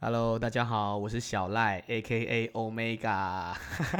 Hello，大家好，我是小赖，A.K.A. Omega，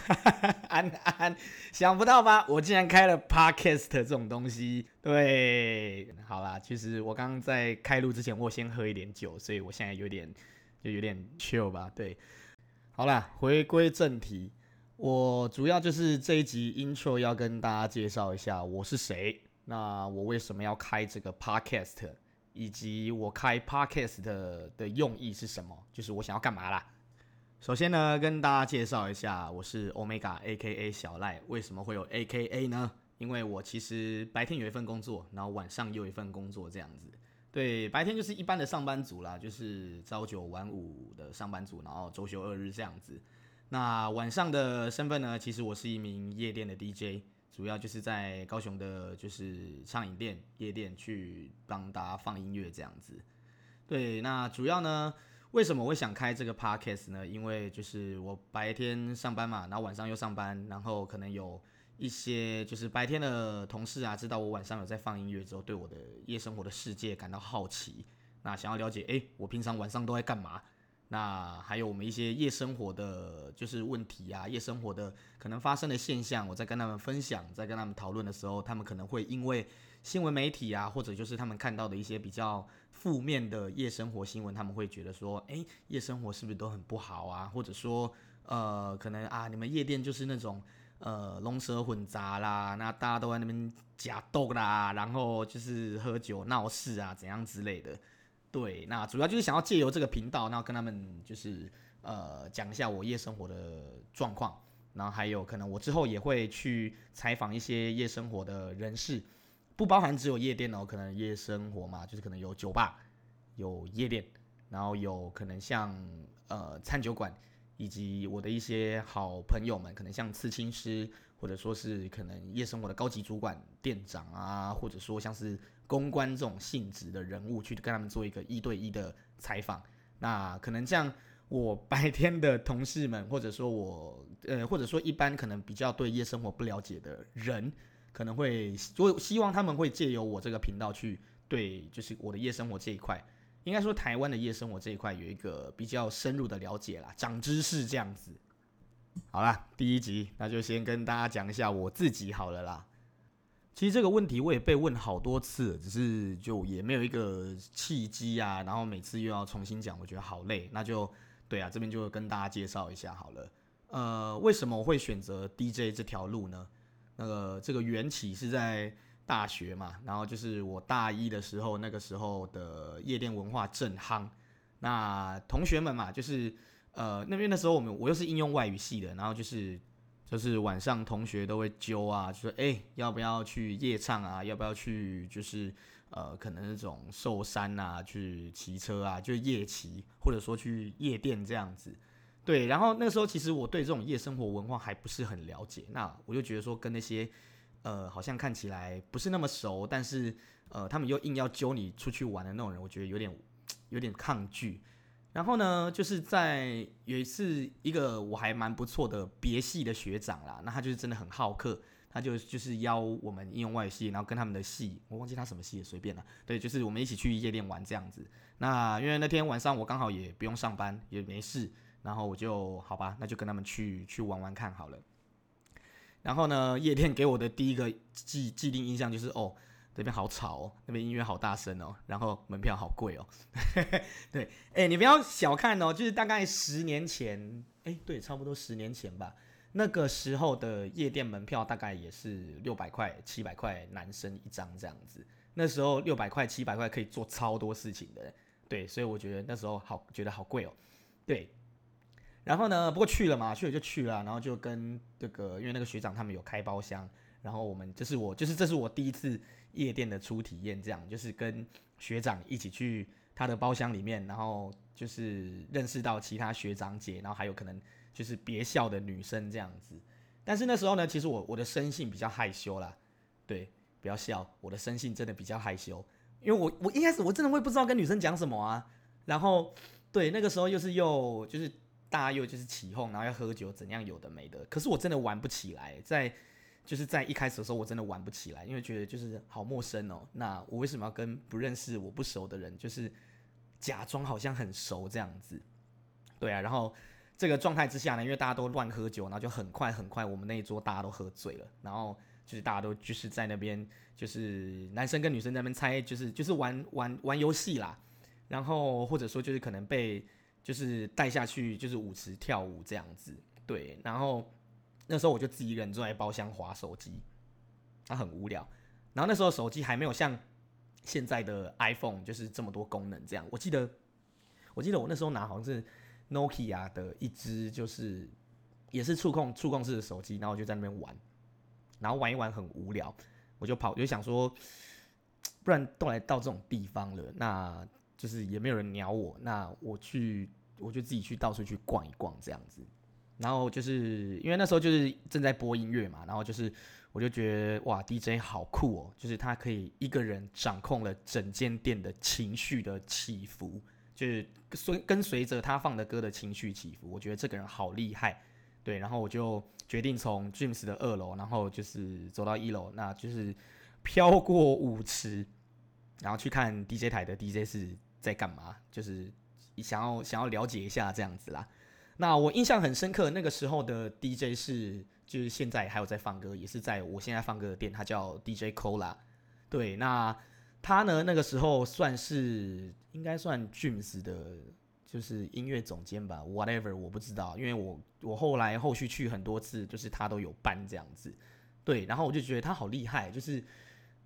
安安，想不到吧？我竟然开了 Podcast 这种东西。对，好啦，其实我刚刚在开录之前，我先喝一点酒，所以我现在有点就有点 chill 吧。对，好啦，回归正题，我主要就是这一集 intro 要跟大家介绍一下我是谁，那我为什么要开这个 Podcast。以及我开 podcast 的的用意是什么？就是我想要干嘛啦。首先呢，跟大家介绍一下，我是 Omega AKA 小赖。为什么会有 AKA 呢？因为我其实白天有一份工作，然后晚上又一份工作，这样子。对，白天就是一般的上班族啦，就是朝九晚五的上班族，然后周休二日这样子。那晚上的身份呢，其实我是一名夜店的 DJ。主要就是在高雄的，就是唱饮店、夜店去帮大家放音乐这样子。对，那主要呢，为什么会想开这个 podcast 呢？因为就是我白天上班嘛，然后晚上又上班，然后可能有一些就是白天的同事啊，知道我晚上有在放音乐之后，对我的夜生活的世界感到好奇，那想要了解，诶，我平常晚上都在干嘛？那还有我们一些夜生活的就是问题啊，夜生活的可能发生的现象，我在跟他们分享，在跟他们讨论的时候，他们可能会因为新闻媒体啊，或者就是他们看到的一些比较负面的夜生活新闻，他们会觉得说，诶，夜生活是不是都很不好啊？或者说，呃，可能啊，你们夜店就是那种呃龙蛇混杂啦，那大家都在那边假斗啦，然后就是喝酒闹事啊，怎样之类的。对，那主要就是想要借由这个频道，然后跟他们就是呃讲一下我夜生活的状况，然后还有可能我之后也会去采访一些夜生活的人士，不包含只有夜店哦，可能夜生活嘛，就是可能有酒吧、有夜店，然后有可能像呃餐酒馆，以及我的一些好朋友们，可能像刺青师，或者说是可能夜生活的高级主管、店长啊，或者说像是。公关这种性质的人物去跟他们做一个一对一的采访，那可能像我白天的同事们，或者说我呃，或者说一般可能比较对夜生活不了解的人，可能会我希望他们会借由我这个频道去对，就是我的夜生活这一块，应该说台湾的夜生活这一块有一个比较深入的了解啦，长知识这样子。好啦，第一集那就先跟大家讲一下我自己好了啦。其实这个问题我也被问好多次，只是就也没有一个契机啊，然后每次又要重新讲，我觉得好累。那就对啊，这边就跟大家介绍一下好了。呃，为什么我会选择 DJ 这条路呢？那个这个缘起是在大学嘛，然后就是我大一的时候，那个时候的夜店文化正夯。那同学们嘛，就是呃那边的时候，我们我又是应用外语系的，然后就是。就是晚上同学都会揪啊，就说哎，要不要去夜唱啊？要不要去就是呃，可能那种寿山啊，去骑车啊，就夜骑，或者说去夜店这样子。对，然后那时候其实我对这种夜生活文化还不是很了解，那我就觉得说跟那些呃好像看起来不是那么熟，但是呃他们又硬要揪你出去玩的那种人，我觉得有点有点抗拒。然后呢，就是在有一次，一个我还蛮不错的别系的学长啦，那他就是真的很好客，他就就是邀我们应用外系，然后跟他们的系，我忘记他什么系也随便了，对，就是我们一起去夜店玩这样子。那因为那天晚上我刚好也不用上班，也没事，然后我就好吧，那就跟他们去去玩玩看好了。然后呢，夜店给我的第一个既既定印象就是哦。这边好吵哦，那边音乐好大声哦，然后门票好贵哦。对，哎，你不要小看哦，就是大概十年前，哎，对，差不多十年前吧，那个时候的夜店门票大概也是六百块、七百块，男生一张这样子。那时候六百块、七百块可以做超多事情的，对，所以我觉得那时候好，觉得好贵哦。对，然后呢，不过去了嘛，去了就去了，然后就跟这个，因为那个学长他们有开包厢。然后我们这是我就是这是我第一次夜店的初体验，这样就是跟学长一起去他的包厢里面，然后就是认识到其他学长姐，然后还有可能就是别校的女生这样子。但是那时候呢，其实我我的生性比较害羞啦，对，不要笑，我的生性真的比较害羞，因为我我一开始我真的会不知道跟女生讲什么啊。然后对，那个时候又是又就是大家又就是起哄，然后要喝酒怎样有的没的，可是我真的玩不起来，在。就是在一开始的时候，我真的玩不起来，因为觉得就是好陌生哦。那我为什么要跟不认识、我不熟的人，就是假装好像很熟这样子？对啊，然后这个状态之下呢，因为大家都乱喝酒，然后就很快很快，我们那一桌大家都喝醉了，然后就是大家都就是在那边，就是男生跟女生在那边猜，就是就是玩玩玩游戏啦，然后或者说就是可能被就是带下去就是舞池跳舞这样子，对，然后那时候我就自己一个人坐在包厢划手机，他很无聊，然后那时候手机还没有像。现在的 iPhone 就是这么多功能，这样。我记得，我记得我那时候拿好像是 Nokia 的一只，就是也是触控触控式的手机，然后我就在那边玩，然后玩一玩很无聊，我就跑，我就想说，不然都来到这种地方了，那就是也没有人鸟我，那我去，我就自己去到处去逛一逛这样子。然后就是因为那时候就是正在播音乐嘛，然后就是。我就觉得哇，DJ 好酷哦！就是他可以一个人掌控了整间店的情绪的起伏，就是随跟随着他放的歌的情绪起伏。我觉得这个人好厉害，对。然后我就决定从 Dreams 的二楼，然后就是走到一楼，那就是飘过舞池，然后去看 DJ 台的 DJ 是在干嘛，就是想要想要了解一下这样子啦。那我印象很深刻，那个时候的 DJ 是。就是现在还有在放歌，也是在我现在放歌的店，他叫 DJ Cola。对，那他呢，那个时候算是应该算 James 的，就是音乐总监吧，whatever 我不知道，因为我我后来后续去很多次，就是他都有办这样子。对，然后我就觉得他好厉害，就是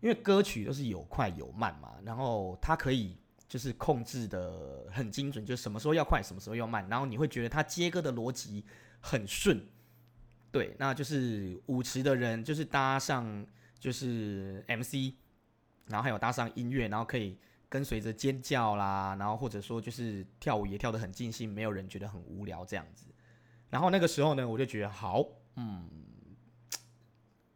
因为歌曲都是有快有慢嘛，然后他可以就是控制的很精准，就是什么时候要快，什么时候要慢，然后你会觉得他接歌的逻辑很顺。对，那就是舞池的人，就是搭上就是 MC，然后还有搭上音乐，然后可以跟随着尖叫啦，然后或者说就是跳舞也跳得很尽兴，没有人觉得很无聊这样子。然后那个时候呢，我就觉得好，嗯，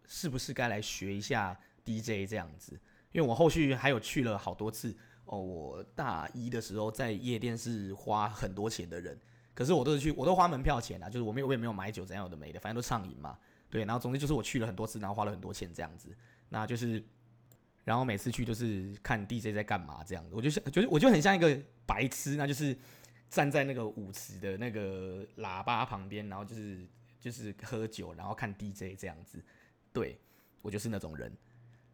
是不是该来学一下 DJ 这样子？因为我后续还有去了好多次哦，我大一的时候在夜店是花很多钱的人。可是我都是去，我都花门票钱啊，就是我没有，我也没有买酒，怎样有的没的，反正都畅饮嘛。对，然后总之就是我去了很多次，然后花了很多钱这样子。那就是，然后每次去都是看 DJ 在干嘛这样子，我就像，就是我就很像一个白痴，那就是站在那个舞池的那个喇叭旁边，然后就是就是喝酒，然后看 DJ 这样子。对，我就是那种人。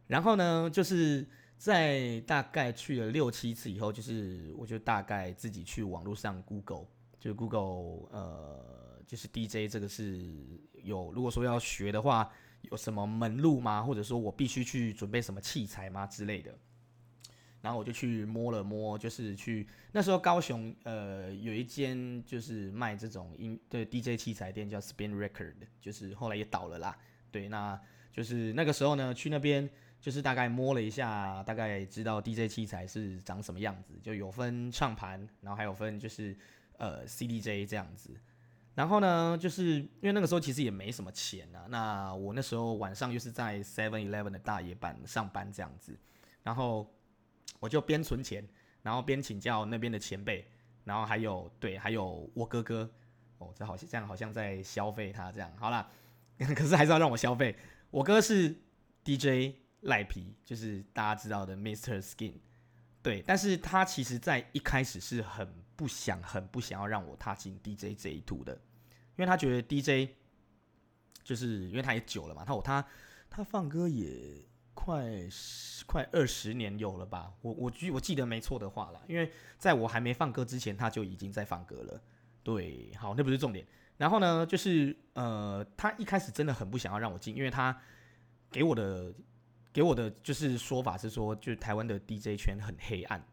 然后呢，就是在大概去了六七次以后，就是我就大概自己去网络上 Google。就 Google，呃，就是 DJ 这个是有，如果说要学的话，有什么门路吗？或者说我必须去准备什么器材吗之类的？然后我就去摸了摸，就是去那时候高雄，呃，有一间就是卖这种音对 DJ 器材店叫 Spin Record，就是后来也倒了啦。对，那就是那个时候呢，去那边就是大概摸了一下，大概知道 DJ 器材是长什么样子，就有分唱盘，然后还有分就是。呃，CDJ 这样子，然后呢，就是因为那个时候其实也没什么钱啊。那我那时候晚上又是在 Seven Eleven 的大夜班上班这样子，然后我就边存钱，然后边请教那边的前辈，然后还有对，还有我哥哥。哦，这好像这样好像在消费他这样。好啦，可是还是要让我消费。我哥是 DJ 赖皮，就是大家知道的 Mr. Skin。对，但是他其实在一开始是很不想、很不想要让我踏进 DJ 这一途的，因为他觉得 DJ 就是因为他也久了嘛，他我他他放歌也快快二十年有了吧，我我记我记得没错的话啦，因为在我还没放歌之前，他就已经在放歌了。对，好，那不是重点。然后呢，就是呃，他一开始真的很不想要让我进，因为他给我的。给我的就是说法是说，就台湾的 DJ 圈很黑暗，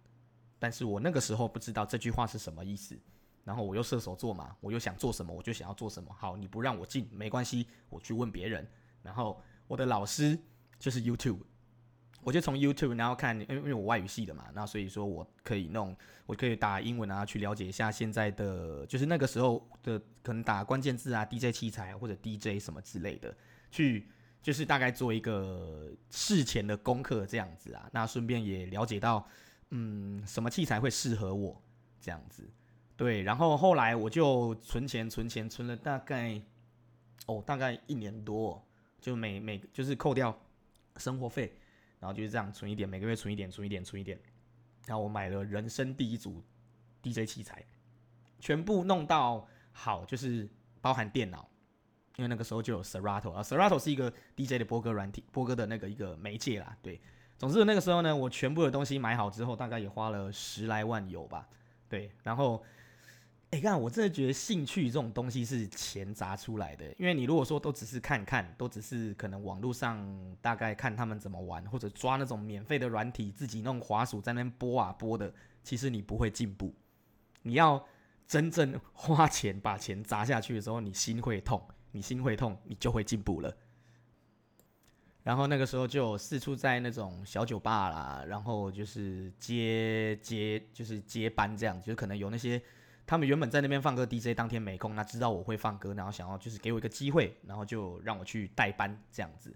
但是我那个时候不知道这句话是什么意思，然后我又射手座嘛，我又想做什么我就想要做什么。好，你不让我进没关系，我去问别人。然后我的老师就是 YouTube，我就从 YouTube 然后看，因为因为我外语系的嘛，那所以说我可以弄，我可以打英文啊，去了解一下现在的，就是那个时候的可能打关键字啊，DJ 器材或者 DJ 什么之类的去。就是大概做一个事前的功课这样子啊，那顺便也了解到，嗯，什么器材会适合我这样子，对，然后后来我就存钱存钱存了大概，哦，大概一年多，就每每就是扣掉生活费，然后就是这样存一点，每个月存一点，存一点，存一点，然后我买了人生第一组 DJ 器材。全部弄到好，就是包含电脑，因为那个时候就有 Serato 啊，Serato 是一个 DJ 的播歌软体，播歌的那个一个媒介啦。对，总之那个时候呢，我全部的东西买好之后，大概也花了十来万有吧。对，然后。你看，我真的觉得兴趣这种东西是钱砸出来的。因为你如果说都只是看看，都只是可能网络上大概看他们怎么玩，或者抓那种免费的软体，自己弄滑鼠在那边播啊播的，其实你不会进步。你要真正花钱把钱砸下去的时候，你心会痛，你心会痛，你就会进步了。然后那个时候就四处在那种小酒吧啦，然后就是接接就是接班这样，就可能有那些。他们原本在那边放歌，DJ 当天没空，那知道我会放歌，然后想要就是给我一个机会，然后就让我去代班这样子。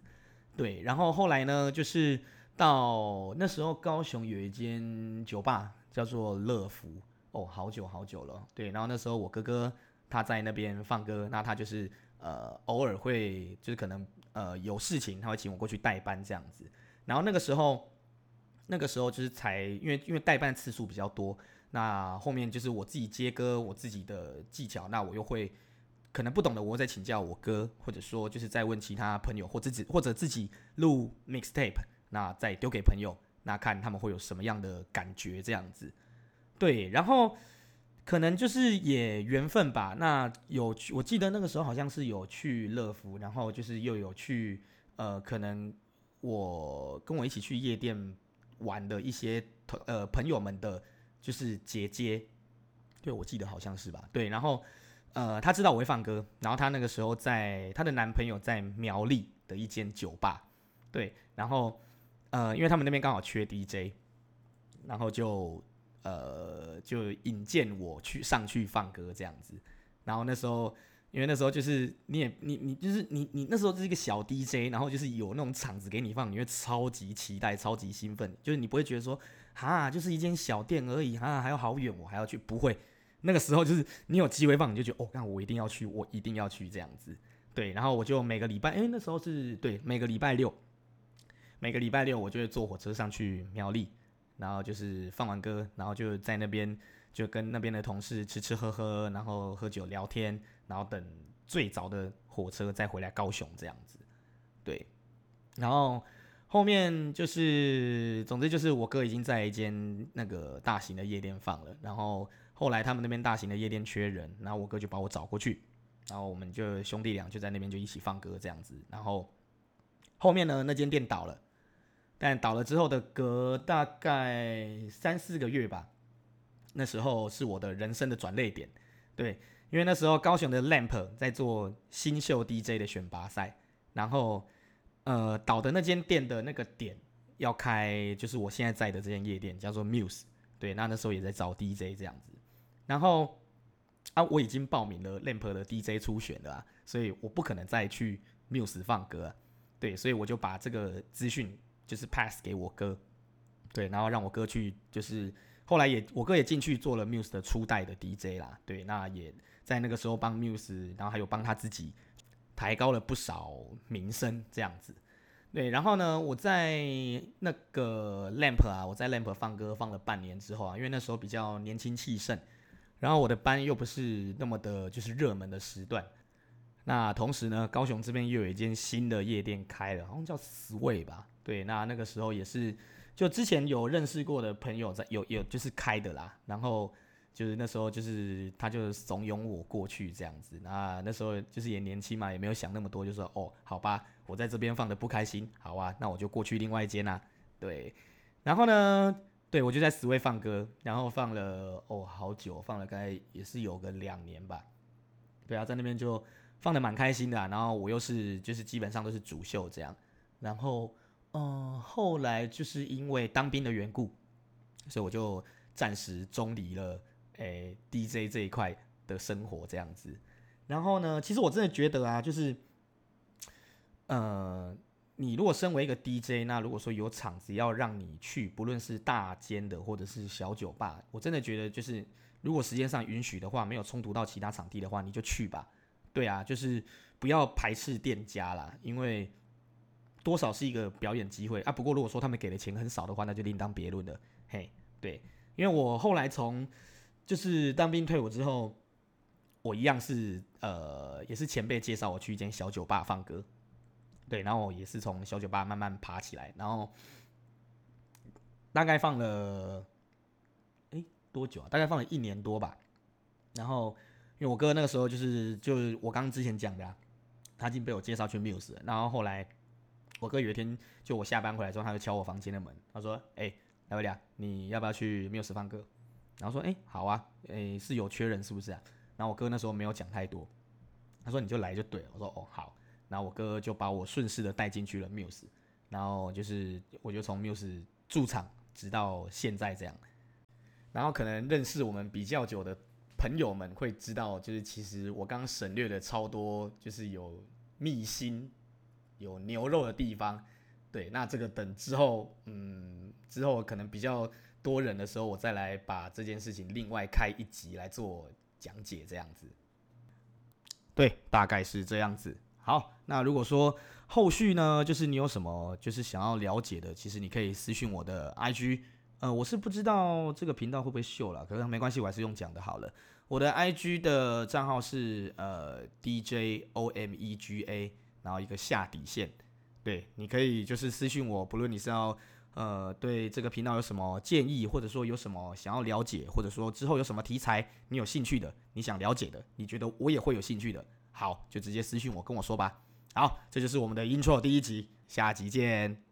对，然后后来呢，就是到那时候高雄有一间酒吧叫做乐福，哦，好久好久了。对，然后那时候我哥哥他在那边放歌，那他就是呃偶尔会就是可能呃有事情，他会请我过去代班这样子。然后那个时候那个时候就是才因为因为代班次数比较多。那后面就是我自己接歌，我自己的技巧，那我又会可能不懂的，我会再请教我哥，或者说就是再问其他朋友，或自己或者自己录 mixtape，那再丢给朋友，那看他们会有什么样的感觉这样子。对，然后可能就是也缘分吧。那有我记得那个时候好像是有去乐福，然后就是又有去呃，可能我跟我一起去夜店玩的一些呃朋友们的。就是姐姐，对，我记得好像是吧？对，然后，呃，她知道我会放歌，然后她那个时候在她的男朋友在苗栗的一间酒吧，对，然后，呃，因为他们那边刚好缺 DJ，然后就，呃，就引荐我去上去放歌这样子，然后那时候。因为那时候就是你也你你就是你你那时候是一个小 DJ，然后就是有那种场子给你放，你会超级期待、超级兴奋，就是你不会觉得说哈，就是一间小店而已哈，还要好远我还要去，不会。那个时候就是你有机会放，你就觉得哦，那我一定要去，我一定要去这样子。对，然后我就每个礼拜，哎，那时候是对每个礼拜六，每个礼拜六我就会坐火车上去苗栗，然后就是放完歌，然后就在那边就跟那边的同事吃吃喝喝，然后喝酒聊天。然后等最早的火车再回来高雄这样子，对。然后后面就是，总之就是我哥已经在一间那个大型的夜店放了。然后后来他们那边大型的夜店缺人，然后我哥就把我找过去，然后我们就兄弟俩就在那边就一起放歌这样子。然后后面呢，那间店倒了，但倒了之后的隔大概三四个月吧，那时候是我的人生的转捩点，对。因为那时候高雄的 Lamp 在做新秀 DJ 的选拔赛，然后呃倒的那间店的那个点要开，就是我现在在的这间夜店叫做 Muse，对，那那时候也在找 DJ 这样子，然后啊我已经报名了 Lamp 的 DJ 初选了，所以我不可能再去 Muse 放歌，对，所以我就把这个资讯就是 pass 给我哥，对，然后让我哥去，就是后来也我哥也进去做了 Muse 的初代的 DJ 啦，对，那也。在那个时候帮 Muse，然后还有帮他自己抬高了不少名声，这样子。对，然后呢，我在那个 Lamp 啊，我在 Lamp 放歌放了半年之后啊，因为那时候比较年轻气盛，然后我的班又不是那么的，就是热门的时段。那同时呢，高雄这边又有一间新的夜店开了，好像叫 Sway 吧？对，那那个时候也是，就之前有认识过的朋友在有有就是开的啦，然后。就是那时候，就是他就怂恿我过去这样子。那那时候就是也年轻嘛，也没有想那么多，就说哦，好吧，我在这边放的不开心，好啊，那我就过去另外一间啦。对，然后呢，对我就在 Sway 放歌，然后放了哦好久，放了大概也是有个两年吧。对啊，在那边就放的蛮开心的。然后我又是就是基本上都是主秀这样。然后嗯，后来就是因为当兵的缘故，所以我就暂时中离了。诶、欸、DJ 这一块的生活这样子，然后呢，其实我真的觉得啊，就是，呃，你如果身为一个 DJ，那如果说有场子要让你去，不论是大间的或者是小酒吧，我真的觉得就是，如果时间上允许的话，没有冲突到其他场地的话，你就去吧。对啊，就是不要排斥店家啦，因为多少是一个表演机会啊。不过如果说他们给的钱很少的话，那就另当别论了。嘿，对，因为我后来从就是当兵退伍之后，我一样是呃，也是前辈介绍我去一间小酒吧放歌，对，然后我也是从小酒吧慢慢爬起来，然后大概放了，哎，多久啊？大概放了一年多吧。然后因为我哥那个时候就是就是我刚之前讲的啊，他已经被我介绍去 Muse 了，然后后来我哥有一天就我下班回来之后，他就敲我房间的门，他说：“哎，来不了，你要不要去 Muse 放歌？”然后说：“哎，好啊，哎，是有缺人是不是啊？”然后我哥那时候没有讲太多，他说：“你就来就对了。”我说：“哦，好。”然后我哥就把我顺势的带进去了 Muse，然后就是我就从 Muse 驻场直到现在这样。然后可能认识我们比较久的朋友们会知道，就是其实我刚刚省略了超多，就是有秘辛、有牛肉的地方。对，那这个等之后，嗯，之后可能比较。多人的时候，我再来把这件事情另外开一集来做讲解，这样子。对，大概是这样子。好，那如果说后续呢，就是你有什么就是想要了解的，其实你可以私讯我的 IG。呃，我是不知道这个频道会不会秀了，可是没关系，我还是用讲的好了。我的 IG 的账号是呃 DJOMEGA，然后一个下底线。对，你可以就是私讯我，不论你是要。呃，对这个频道有什么建议，或者说有什么想要了解，或者说之后有什么题材你有兴趣的，你想了解的，你觉得我也会有兴趣的，好，就直接私讯我跟我说吧。好，这就是我们的 intro 第一集，下集见。